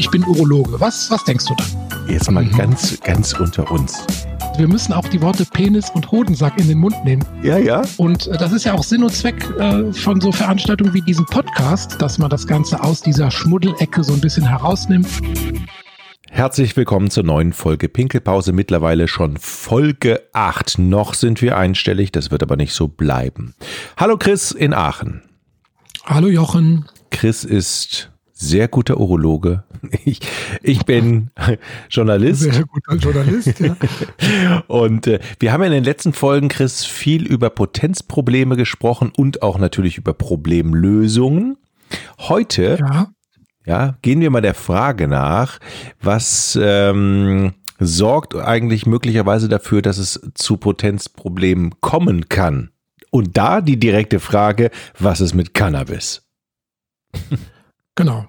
ich bin Urologe. Was, was denkst du dann? Jetzt mal mhm. ganz, ganz unter uns. Wir müssen auch die Worte Penis und Hodensack in den Mund nehmen. Ja, ja. Und äh, das ist ja auch Sinn und Zweck äh, von so Veranstaltungen wie diesem Podcast, dass man das Ganze aus dieser Schmuddelecke so ein bisschen herausnimmt. Herzlich willkommen zur neuen Folge Pinkelpause, mittlerweile schon Folge 8. Noch sind wir einstellig, das wird aber nicht so bleiben. Hallo Chris in Aachen. Hallo Jochen. Chris ist sehr guter Urologe. Ich, ich bin Journalist. Sehr guter Journalist, ja. Und äh, wir haben in den letzten Folgen, Chris, viel über Potenzprobleme gesprochen und auch natürlich über Problemlösungen. Heute ja. Ja, gehen wir mal der Frage nach, was ähm, sorgt eigentlich möglicherweise dafür, dass es zu Potenzproblemen kommen kann? Und da die direkte Frage, was ist mit Cannabis? Genau.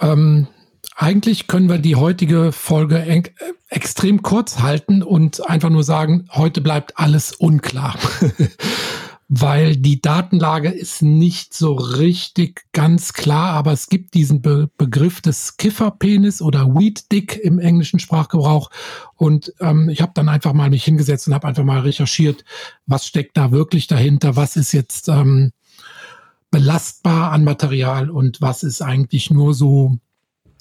Ähm, eigentlich können wir die heutige Folge äh, extrem kurz halten und einfach nur sagen, heute bleibt alles unklar. weil die Datenlage ist nicht so richtig ganz klar, aber es gibt diesen Be Begriff des Kifferpenis oder Weed Dick im englischen Sprachgebrauch. Und ähm, ich habe dann einfach mal mich hingesetzt und habe einfach mal recherchiert, was steckt da wirklich dahinter, was ist jetzt ähm, belastbar an Material und was ist eigentlich nur so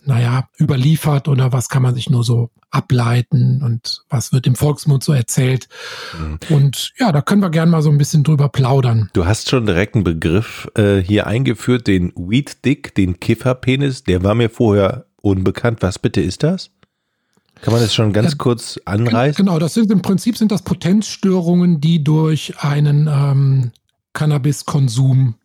naja, überliefert oder was kann man sich nur so ableiten und was wird im Volksmund so erzählt. Mhm. Und ja, da können wir gerne mal so ein bisschen drüber plaudern. Du hast schon direkt einen Begriff äh, hier eingeführt, den Weed Dick, den Kifferpenis, der war mir vorher unbekannt. Was bitte ist das? Kann man das schon ganz ja, kurz anreißen? Genau, das sind im Prinzip sind das Potenzstörungen, die durch einen ähm, Cannabiskonsum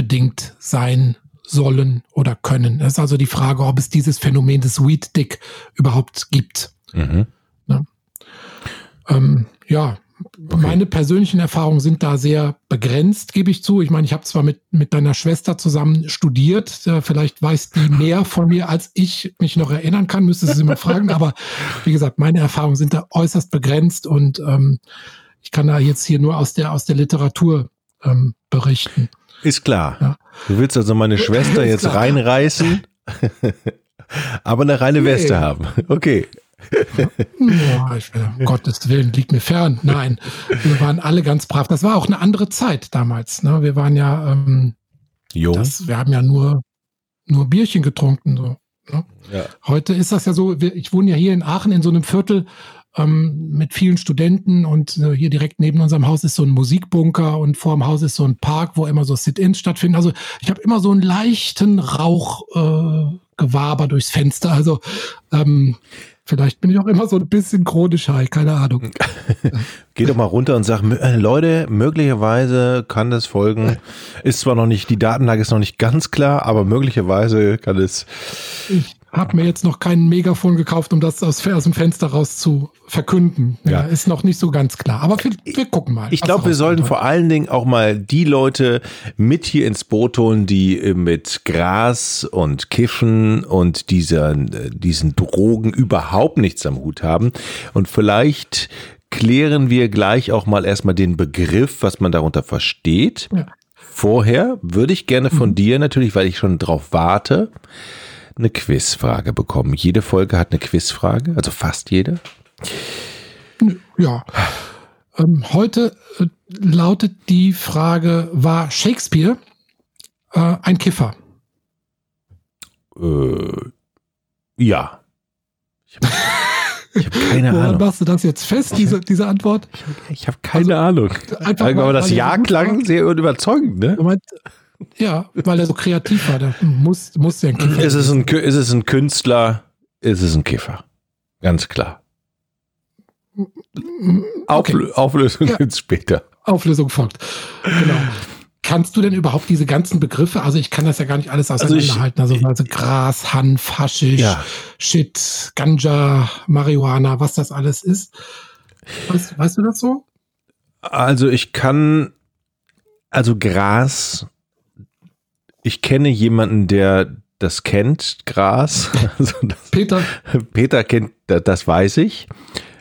bedingt sein sollen oder können. Das ist also die Frage, ob es dieses Phänomen des Weed Dick überhaupt gibt. Mhm. Ne? Ähm, ja, Okay. Meine persönlichen Erfahrungen sind da sehr begrenzt, gebe ich zu. Ich meine, ich habe zwar mit, mit deiner Schwester zusammen studiert, äh, vielleicht weiß die mehr von mir, als ich mich noch erinnern kann, müsste sie mal fragen. Aber wie gesagt, meine Erfahrungen sind da äußerst begrenzt und ähm, ich kann da jetzt hier nur aus der, aus der Literatur ähm, berichten. Ist klar. Ja. Du willst also meine Schwester jetzt klar. reinreißen, aber eine reine nee. Weste haben. Okay. Ja, ich, um Gottes Willen, liegt mir fern. Nein, wir waren alle ganz brav. Das war auch eine andere Zeit damals. Ne? Wir waren ja, ähm. Das, wir haben ja nur, nur Bierchen getrunken. So, ne? ja. Heute ist das ja so, ich wohne ja hier in Aachen in so einem Viertel, ähm, mit vielen Studenten und äh, hier direkt neben unserem Haus ist so ein Musikbunker und vor dem Haus ist so ein Park, wo immer so Sit-ins stattfinden. Also ich habe immer so einen leichten Rauchgewaber äh, durchs Fenster. Also ähm, Vielleicht bin ich auch immer so ein bisschen chronisch high, keine Ahnung. Geh doch mal runter und sag, äh, Leute, möglicherweise kann das folgen. Ist zwar noch nicht, die Datenlage ist noch nicht ganz klar, aber möglicherweise kann es. Ich habe mir jetzt noch keinen Megafon gekauft, um das aus, aus dem Fenster raus zu verkünden. Ja, ja. Ist noch nicht so ganz klar. Aber wir, wir gucken mal. Ich glaube, wir sollten vor allen Dingen auch mal die Leute mit hier ins Boot holen, die äh, mit Gras und Kiffen und dieser, äh, diesen Drogen überhaupt nichts am Hut haben. Und vielleicht klären wir gleich auch mal erstmal den Begriff, was man darunter versteht. Ja. Vorher würde ich gerne von mhm. dir natürlich, weil ich schon drauf warte, eine Quizfrage bekommen. Jede Folge hat eine Quizfrage, also fast jede. Ja. Ähm, heute äh, lautet die Frage, war Shakespeare äh, ein Kiffer? Äh, ja. Ich habe hab keine Woran Ahnung. machst du das jetzt fest, diese, diese Antwort? Ich habe keine also, Ahnung. Einfach aber das Ja klang sehr überzeugend, ne? Du meinst, ja, weil er so kreativ war. Da muss, muss der ein Kiffer ist es ein, ist es ein Künstler? Ist es ein Kiffer? Ganz klar. Okay. Auflösung ja. jetzt später. Auflösung folgt. Genau. Kannst du denn überhaupt diese ganzen Begriffe, also ich kann das ja gar nicht alles also auseinanderhalten, also, also Gras, Hanf, Haschisch, ja. Shit, Ganja, Marihuana, was das alles ist. Weißt, weißt du das so? Also ich kann, also Gras ich kenne jemanden, der das kennt, Gras. Also das, Peter. Peter kennt, das weiß ich.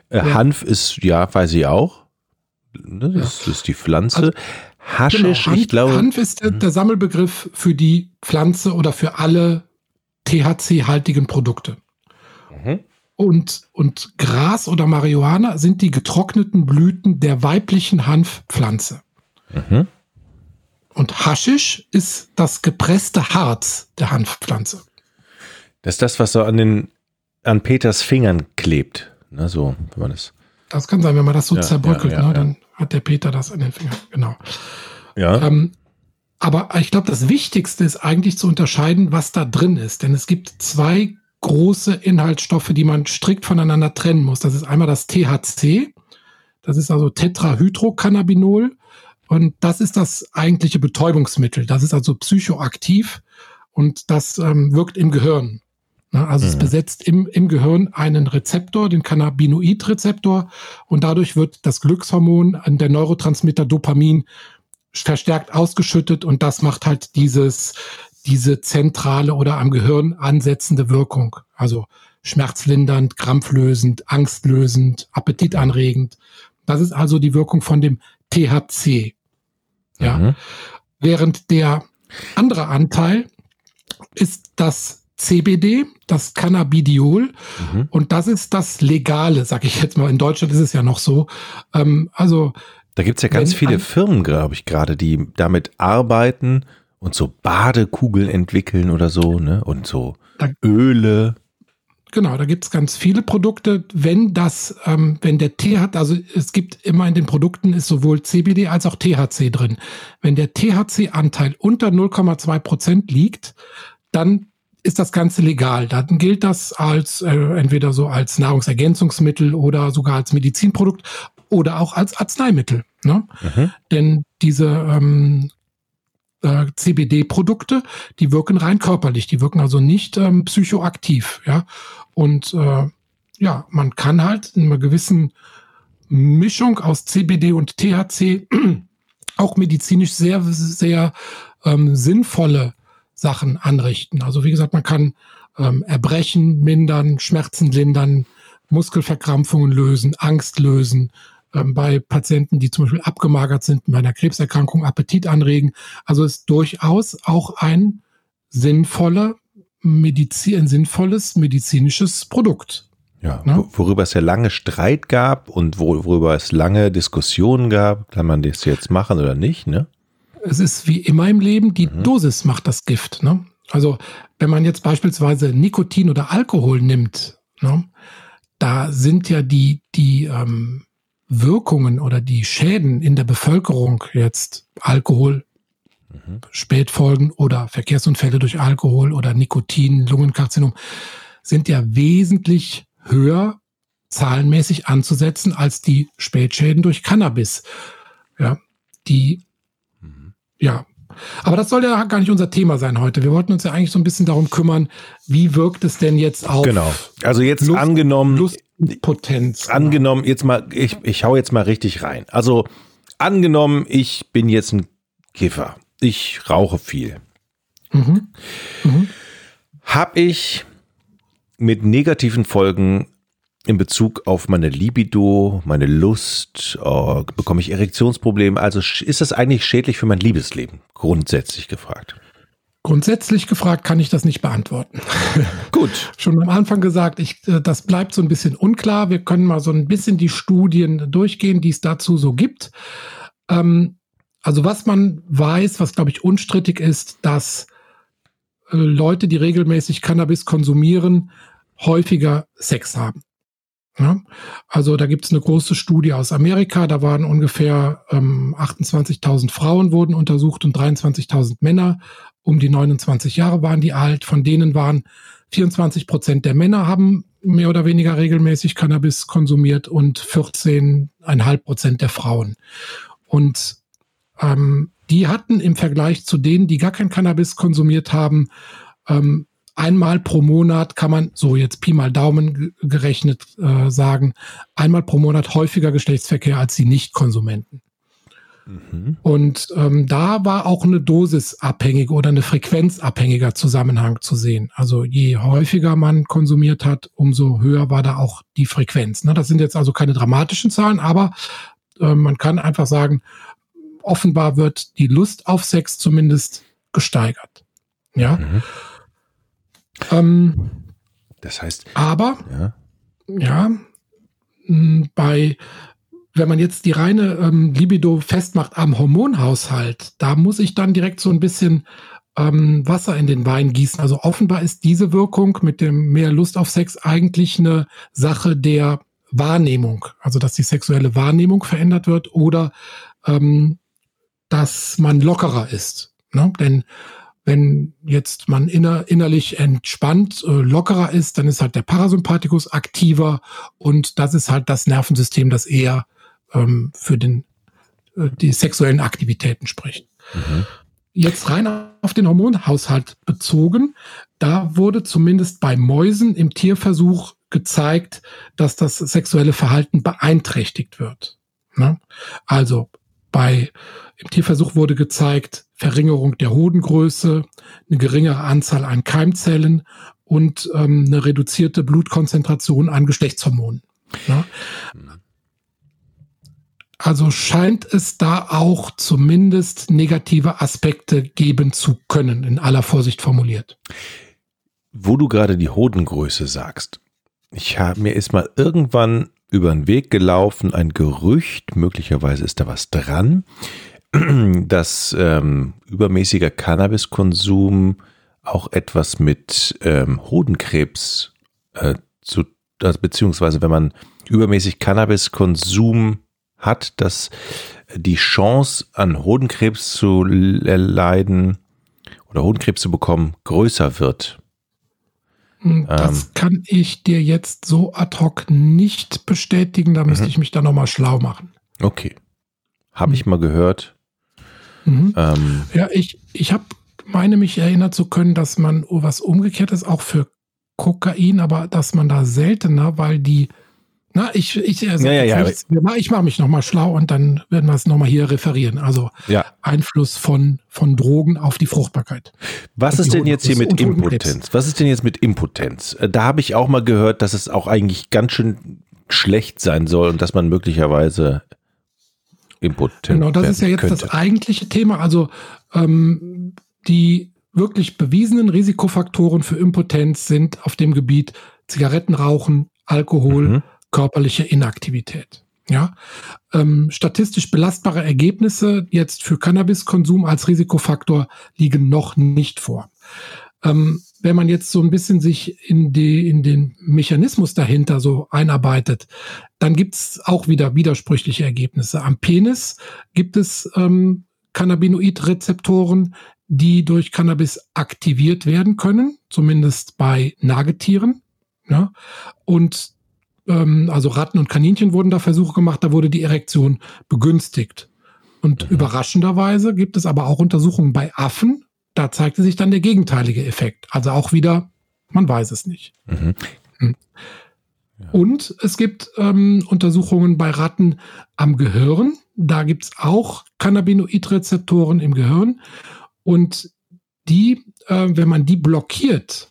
Äh, ja. Hanf ist, ja, weiß ich auch. Ne, das ja. ist die Pflanze. Also, Haschisch, genau, Hanf, ich glaube. Hanf ist der, mhm. der, Sammelbegriff für die Pflanze oder für alle THC-haltigen Produkte. Mhm. Und, und Gras oder Marihuana sind die getrockneten Blüten der weiblichen Hanfpflanze. Mhm. Und Haschisch ist das gepresste Harz der Hanfpflanze. Das ist das, was so an den an Peters Fingern klebt. Ne, so, wenn man das. Das kann sein, wenn man das so ja, zerbröckelt, ja, ja, ne, dann hat der Peter das an den Fingern. Genau. Ja. Ähm, aber ich glaube, das Wichtigste ist eigentlich zu unterscheiden, was da drin ist. Denn es gibt zwei große Inhaltsstoffe, die man strikt voneinander trennen muss. Das ist einmal das THC. Das ist also Tetrahydrocannabinol. Und das ist das eigentliche Betäubungsmittel. Das ist also psychoaktiv und das ähm, wirkt im Gehirn. Na, also mhm. es besetzt im, im Gehirn einen Rezeptor, den Cannabinoid-Rezeptor, und dadurch wird das Glückshormon, der Neurotransmitter Dopamin, verstärkt ausgeschüttet und das macht halt dieses, diese zentrale oder am Gehirn ansetzende Wirkung. Also schmerzlindernd, krampflösend, angstlösend, appetitanregend. Das ist also die Wirkung von dem THC. Ja. Mhm. Während der andere Anteil ist das CBD, das Cannabidiol. Mhm. Und das ist das Legale, sag ich jetzt mal. In Deutschland ist es ja noch so. Ähm, also. Da gibt's ja ganz viele Firmen, glaube ich, gerade, die damit arbeiten und so Badekugeln entwickeln oder so, ne? Und so da, Öle. Genau, da gibt's ganz viele Produkte. Wenn das, ähm, wenn der Tee hat, also es gibt immer in den Produkten ist sowohl CBD als auch THC drin. Wenn der THC-Anteil unter 0,2 Prozent liegt, dann ist das Ganze legal. Dann gilt das als äh, entweder so als Nahrungsergänzungsmittel oder sogar als Medizinprodukt oder auch als Arzneimittel. Ne? Mhm. Denn diese ähm, äh, CBD-Produkte, die wirken rein körperlich, die wirken also nicht ähm, psychoaktiv. Ja, und äh, ja, man kann halt in einer gewissen Mischung aus CBD und THC auch medizinisch sehr, sehr ähm, sinnvolle Sachen anrichten. Also wie gesagt, man kann ähm, Erbrechen mindern, Schmerzen lindern, Muskelverkrampfungen lösen, Angst lösen, bei Patienten, die zum Beispiel abgemagert sind, bei einer Krebserkrankung Appetit anregen. Also ist durchaus auch ein sinnvoller Medizin, ein sinnvolles medizinisches Produkt. Ja, ne? worüber es ja lange Streit gab und worüber es lange Diskussionen gab, kann man das jetzt machen oder nicht, ne? es ist wie immer im Leben, die mhm. Dosis macht das Gift. Ne? Also wenn man jetzt beispielsweise Nikotin oder Alkohol nimmt, ne, da sind ja die, die ähm, Wirkungen oder die Schäden in der Bevölkerung jetzt Alkohol, mhm. Spätfolgen oder Verkehrsunfälle durch Alkohol oder Nikotin, Lungenkarzinom, sind ja wesentlich höher zahlenmäßig anzusetzen als die Spätschäden durch Cannabis. Ja, die ja. Aber das soll ja gar nicht unser Thema sein heute. Wir wollten uns ja eigentlich so ein bisschen darum kümmern, wie wirkt es denn jetzt auf. Genau. Also jetzt Lust, angenommen. Lustpotenz. Genau. Angenommen, jetzt mal, ich, ich hau jetzt mal richtig rein. Also angenommen, ich bin jetzt ein Kiffer. Ich rauche viel. Mhm. Mhm. Hab ich mit negativen Folgen in Bezug auf meine Libido, meine Lust, oh, bekomme ich Erektionsprobleme? Also ist das eigentlich schädlich für mein Liebesleben? Grundsätzlich gefragt. Grundsätzlich gefragt kann ich das nicht beantworten. Gut. Schon am Anfang gesagt, ich, äh, das bleibt so ein bisschen unklar. Wir können mal so ein bisschen die Studien durchgehen, die es dazu so gibt. Ähm, also was man weiß, was glaube ich unstrittig ist, dass äh, Leute, die regelmäßig Cannabis konsumieren, häufiger Sex haben. Ja, also da gibt es eine große Studie aus Amerika, da waren ungefähr ähm, 28.000 Frauen wurden untersucht und 23.000 Männer. Um die 29 Jahre waren die alt. Von denen waren 24 Prozent der Männer haben mehr oder weniger regelmäßig Cannabis konsumiert und 14,5 Prozent der Frauen. Und ähm, die hatten im Vergleich zu denen, die gar kein Cannabis konsumiert haben, ähm, einmal pro Monat kann man, so jetzt Pi mal Daumen gerechnet äh, sagen, einmal pro Monat häufiger Geschlechtsverkehr als die Nicht-Konsumenten. Mhm. Und ähm, da war auch eine dosisabhängige oder eine frequenzabhängiger Zusammenhang zu sehen. Also je häufiger man konsumiert hat, umso höher war da auch die Frequenz. Ne? Das sind jetzt also keine dramatischen Zahlen, aber äh, man kann einfach sagen, offenbar wird die Lust auf Sex zumindest gesteigert. Ja. Mhm. Ähm, das heißt. Aber, ja, ja bei, wenn man jetzt die reine ähm, Libido festmacht am Hormonhaushalt, da muss ich dann direkt so ein bisschen ähm, Wasser in den Wein gießen. Also offenbar ist diese Wirkung mit dem mehr Lust auf Sex eigentlich eine Sache der Wahrnehmung. Also dass die sexuelle Wahrnehmung verändert wird oder ähm, dass man lockerer ist. Ne? Denn wenn jetzt man inner, innerlich entspannt, äh, lockerer ist, dann ist halt der Parasympathikus aktiver und das ist halt das Nervensystem, das eher ähm, für den, äh, die sexuellen Aktivitäten spricht. Mhm. Jetzt rein auf den Hormonhaushalt bezogen, da wurde zumindest bei Mäusen im Tierversuch gezeigt, dass das sexuelle Verhalten beeinträchtigt wird. Ne? Also bei im Tierversuch wurde gezeigt, Verringerung der Hodengröße, eine geringere Anzahl an Keimzellen und ähm, eine reduzierte Blutkonzentration an Geschlechtshormonen. Ja. Also scheint es da auch zumindest negative Aspekte geben zu können, in aller Vorsicht formuliert. Wo du gerade die Hodengröße sagst, ich habe mir ist mal irgendwann über den Weg gelaufen, ein Gerücht, möglicherweise ist da was dran, dass ähm, übermäßiger Cannabiskonsum auch etwas mit ähm, Hodenkrebs äh, zu, also, beziehungsweise wenn man übermäßig Cannabiskonsum hat, dass die Chance an Hodenkrebs zu leiden oder Hodenkrebs zu bekommen größer wird. Hm, das ähm, kann ich dir jetzt so ad hoc nicht bestätigen. Da müsste mhm. ich mich da nochmal schlau machen. Okay. Habe ich hm. mal gehört. Mhm. Ähm, ja, ich, ich habe, meine mich erinnert zu können, dass man was umgekehrtes auch für Kokain, aber dass man da seltener, weil die na, ich, ich, also ja, ja, ja. ich mache mich nochmal schlau und dann werden wir es nochmal hier referieren. Also. Einfluss von, von Drogen auf die Fruchtbarkeit. Was ist denn jetzt hier mit Impotenz? Was ist denn jetzt mit Impotenz? Äh, da habe ich auch mal gehört, dass es auch eigentlich ganz schön schlecht sein soll und dass man möglicherweise impotent Genau, das ist ja jetzt könnte. das eigentliche Thema. Also ähm, die wirklich bewiesenen Risikofaktoren für Impotenz sind auf dem Gebiet Zigarettenrauchen, Alkohol, mhm körperliche Inaktivität. Ja, ähm, statistisch belastbare Ergebnisse jetzt für Cannabiskonsum als Risikofaktor liegen noch nicht vor. Ähm, wenn man jetzt so ein bisschen sich in, die, in den Mechanismus dahinter so einarbeitet, dann gibt's auch wieder widersprüchliche Ergebnisse. Am Penis gibt es ähm, Cannabinoidrezeptoren, die durch Cannabis aktiviert werden können, zumindest bei Nagetieren. Ja? Und ähm, also Ratten und Kaninchen wurden da Versuche gemacht, da wurde die Erektion begünstigt. Und mhm. überraschenderweise gibt es aber auch Untersuchungen bei Affen, da zeigte sich dann der gegenteilige Effekt. Also auch wieder, man weiß es nicht. Mhm. Hm. Ja. Und es gibt ähm, Untersuchungen bei Ratten am Gehirn. Da gibt es auch Cannabinoidrezeptoren im Gehirn. Und die, äh, wenn man die blockiert,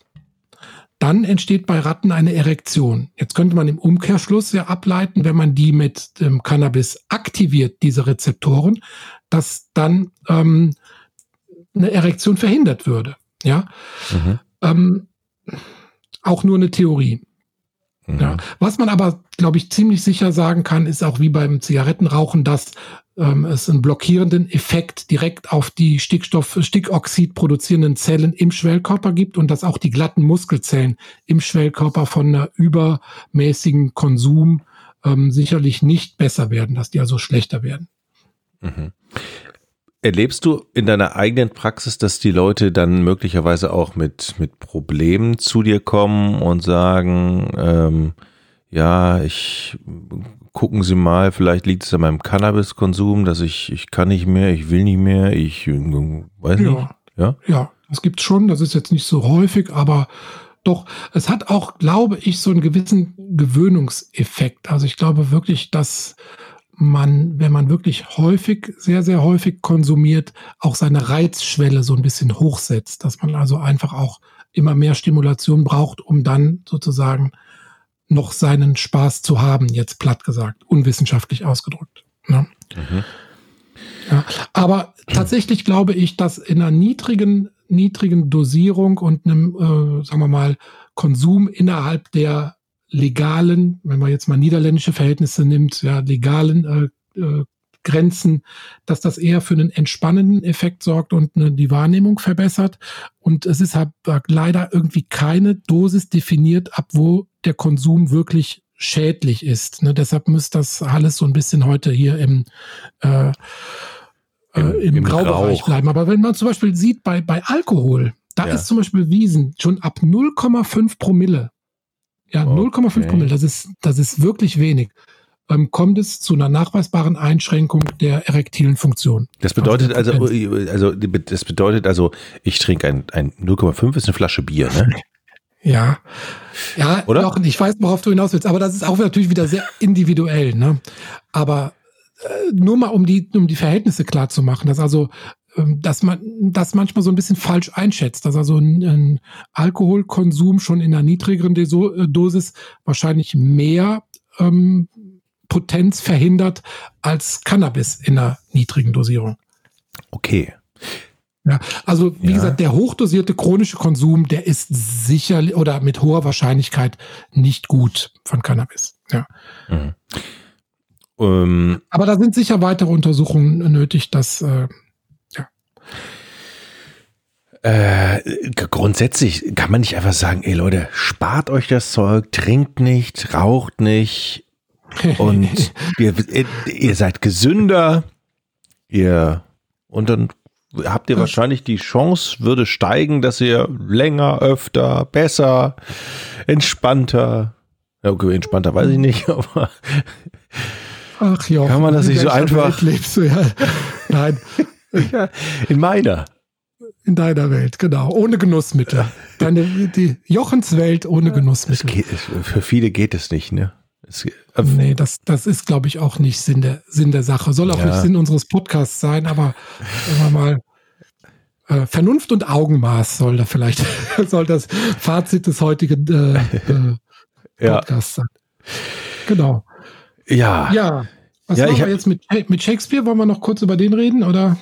dann entsteht bei Ratten eine Erektion. Jetzt könnte man im Umkehrschluss ja ableiten, wenn man die mit dem Cannabis aktiviert, diese Rezeptoren, dass dann ähm, eine Erektion verhindert würde. Ja, mhm. ähm, auch nur eine Theorie. Mhm. Ja. Was man aber, glaube ich, ziemlich sicher sagen kann, ist auch wie beim Zigarettenrauchen, dass ähm, es einen blockierenden Effekt direkt auf die Stickstoff, Stickoxid produzierenden Zellen im Schwellkörper gibt und dass auch die glatten Muskelzellen im Schwellkörper von einer übermäßigen Konsum ähm, sicherlich nicht besser werden, dass die also schlechter werden. Mhm. Erlebst du in deiner eigenen Praxis, dass die Leute dann möglicherweise auch mit, mit Problemen zu dir kommen und sagen, ähm, ja, ich gucken Sie mal, vielleicht liegt es an meinem Cannabiskonsum, dass ich, ich kann nicht mehr, ich will nicht mehr, ich weiß ja. nicht. Ja, ja, das gibt schon, das ist jetzt nicht so häufig, aber doch, es hat auch, glaube ich, so einen gewissen Gewöhnungseffekt. Also ich glaube wirklich, dass man, wenn man wirklich häufig, sehr, sehr häufig konsumiert, auch seine Reizschwelle so ein bisschen hochsetzt, dass man also einfach auch immer mehr Stimulation braucht, um dann sozusagen noch seinen Spaß zu haben, jetzt platt gesagt, unwissenschaftlich ausgedrückt. Ne? Mhm. Ja, aber tatsächlich glaube ich, dass in einer niedrigen niedrigen Dosierung und einem, äh, sagen wir mal, Konsum innerhalb der legalen, wenn man jetzt mal niederländische Verhältnisse nimmt, ja, legalen äh, äh, Grenzen, dass das eher für einen entspannenden Effekt sorgt und eine, die Wahrnehmung verbessert. Und es ist halt leider irgendwie keine Dosis definiert, ab wo der Konsum wirklich schädlich ist. Ne? Deshalb muss das alles so ein bisschen heute hier im, äh, äh, im, im Graubereich Rauch. bleiben. Aber wenn man zum Beispiel sieht, bei, bei Alkohol, da ja. ist zum Beispiel bewiesen, schon ab 0,5 Promille, ja, okay. 0,5 Promille, das ist, das ist wirklich wenig ähm, kommt es zu einer nachweisbaren Einschränkung der erektilen Funktion. Das bedeutet also, also, das bedeutet also, ich trinke ein, ein 0,5 ist eine Flasche Bier, ne? Ja, ja, oder? Doch, ich weiß, worauf du hinaus willst, aber das ist auch natürlich wieder sehr individuell, ne? Aber äh, nur mal um die, um die Verhältnisse klar zu machen, dass also, ähm, dass man das manchmal so ein bisschen falsch einschätzt, dass also ein, ein Alkoholkonsum schon in einer niedrigeren Dosis wahrscheinlich mehr ähm, Potenz verhindert als Cannabis in einer niedrigen Dosierung. Okay. Ja, also wie ja. gesagt, der hochdosierte chronische Konsum, der ist sicher oder mit hoher Wahrscheinlichkeit nicht gut von Cannabis. Ja. Mhm. Ähm, Aber da sind sicher weitere Untersuchungen nötig, dass äh, ja. Äh, grundsätzlich kann man nicht einfach sagen, ey Leute, spart euch das Zeug, trinkt nicht, raucht nicht, und ihr, ihr seid gesünder, ihr, und dann habt ihr wahrscheinlich die Chance, würde steigen, dass ihr länger, öfter, besser, entspannter, ja, okay, entspannter weiß ich nicht, aber Ach ja, kann man das nicht so einfach. lebst du ja. Nein. ja, in meiner. In deiner Welt, genau. Ohne Genussmittel. Deine, die Jochenswelt ohne Genussmittel. Geht, für viele geht es nicht, ne? Es, äh, nee, das, das ist, glaube ich, auch nicht Sinn der, Sinn der Sache. Soll auch ja. nicht Sinn unseres Podcasts sein, aber sagen wir mal, äh, Vernunft und Augenmaß soll da vielleicht, soll das Fazit des heutigen äh, äh, Podcasts ja. sein. Genau. Ja. Ja. Was ja, machen wir jetzt mit, mit Shakespeare? Wollen wir noch kurz über den reden, oder?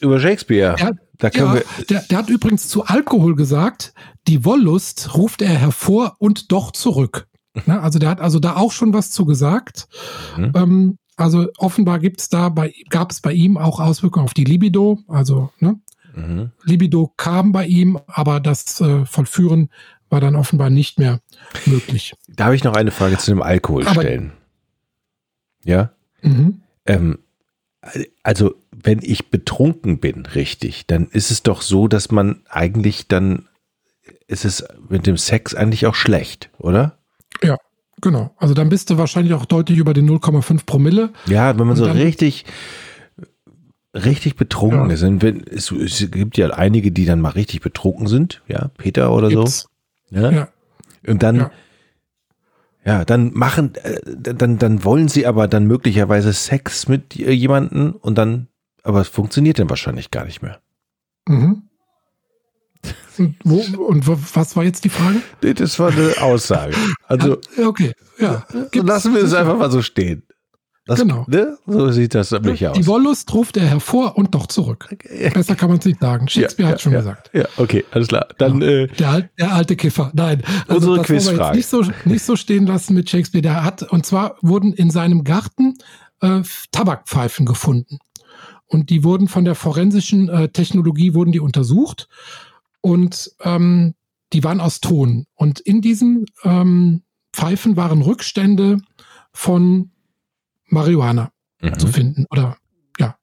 Über Shakespeare. Der, da können ja, wir der, der hat übrigens zu Alkohol gesagt, die Wollust ruft er hervor und doch zurück. Ne? Also der hat also da auch schon was zu gesagt. Mhm. Ähm, also offenbar gibt's da bei, gab es bei ihm auch Auswirkungen auf die Libido. Also ne? Mhm. Libido kam bei ihm, aber das äh, Vollführen war dann offenbar nicht mehr möglich. Darf ich noch eine Frage zu dem Alkohol aber, stellen? Ja. Mhm. Ähm, also wenn ich betrunken bin, richtig, dann ist es doch so, dass man eigentlich dann ist es mit dem Sex eigentlich auch schlecht, oder? Ja, genau. Also dann bist du wahrscheinlich auch deutlich über den 0,5 Promille. Ja, wenn man so richtig richtig betrunken ja. ist. Es, es, gibt ja einige, die dann mal richtig betrunken sind, ja, Peter oder Gibt's. so. Ja? ja. Und dann, ja. ja, dann machen, äh, dann, dann wollen sie aber dann möglicherweise Sex mit jemanden und dann, aber es funktioniert dann wahrscheinlich gar nicht mehr. Mhm. Und, wo, und was war jetzt die Frage? Das war eine Aussage. Also, okay, ja. Lassen wir es einfach mal so stehen. Das, genau. Ne? So sieht das nämlich aus. Die Wollust ruft er hervor und doch zurück. Besser kann man es nicht sagen. Shakespeare ja, hat schon ja, gesagt. Ja, okay, alles klar. Dann, ja. äh, der, der, alte Kiffer. Nein. Also unsere Quizfrage. Nicht so, nicht so stehen lassen mit Shakespeare. Der hat, und zwar wurden in seinem Garten äh, Tabakpfeifen gefunden. Und die wurden von der forensischen äh, Technologie wurden die untersucht und ähm, die waren aus Ton. Und in diesen ähm, Pfeifen waren Rückstände von Marihuana mhm. zu finden. Oder ja.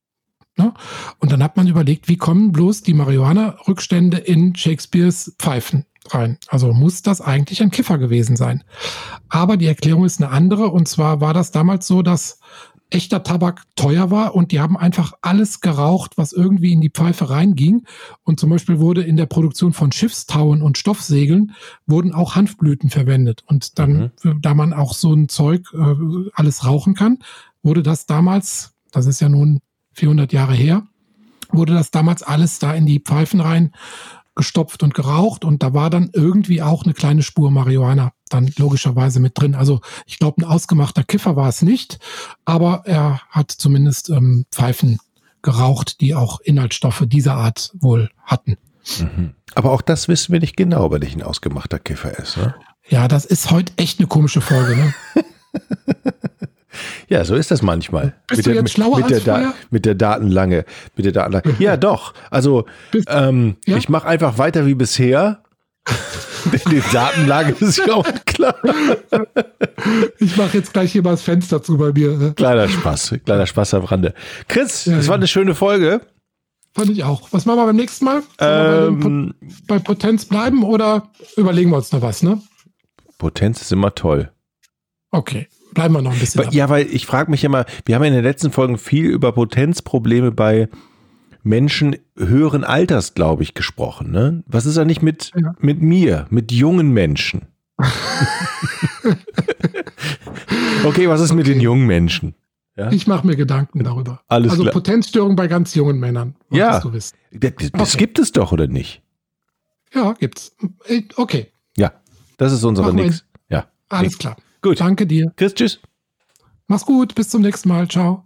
Ne? Und dann hat man überlegt, wie kommen bloß die Marihuana-Rückstände in Shakespeares Pfeifen rein? Also muss das eigentlich ein Kiffer gewesen sein. Aber die Erklärung ist eine andere. Und zwar war das damals so, dass echter Tabak teuer war und die haben einfach alles geraucht, was irgendwie in die Pfeife reinging. Und zum Beispiel wurde in der Produktion von Schiffstauen und Stoffsegeln wurden auch Hanfblüten verwendet. Und dann, mhm. da man auch so ein Zeug äh, alles rauchen kann, wurde das damals, das ist ja nun 400 Jahre her, wurde das damals alles da in die Pfeifen rein gestopft und geraucht und da war dann irgendwie auch eine kleine Spur Marihuana dann logischerweise mit drin. Also ich glaube, ein ausgemachter Kiffer war es nicht, aber er hat zumindest ähm, Pfeifen geraucht, die auch Inhaltsstoffe dieser Art wohl hatten. Mhm. Aber auch das wissen wir nicht genau, wenn ich ein ausgemachter Kiffer ist. Ne? Ja, das ist heute echt eine komische Folge. Ne? Ja, so ist das manchmal. Bist mit du der, jetzt schlauer mit, der als vorher? mit der Datenlange. Mit der Datenlange. Ja, doch. Also ähm, Ja? ich mache einfach weiter wie bisher. Die Datenlage ist ja auch klar. Ich mache jetzt gleich hier mal das Fenster zu bei mir. ne? Kleiner Spaß, kleiner Spaß am Rande. Chris, Ja, war ja. eine schöne Folge. Fand ich auch. Was machen wir beim nächsten Mal? Bei, Ähm, Po- bei Potenz bleiben oder überlegen wir uns noch was, ne? Potenz ist immer toll. Okay, bleiben wir noch ein bisschen. Ja, weil ich frage mich immer, wir haben in den letzten Folgen viel über Potenzprobleme bei Menschen höheren Alters, glaube ich, gesprochen. Ne? Was ist da nicht mit, Ja. mit mir, mit jungen Menschen? okay, was ist mit den jungen Menschen? Ja, Ich mache mir Gedanken darüber. Alles also klar. Potenzstörung bei ganz jungen Männern. Ja. Du wissen. das, das Okay. gibt es doch, oder nicht? Ja, gibt's. Äh, Okay, Ja, das ist unsere Nix. Ja, alles Nix. klar. Gut. Danke dir. Chris, tschüss. Mach's gut, bis zum nächsten Mal. Ciao.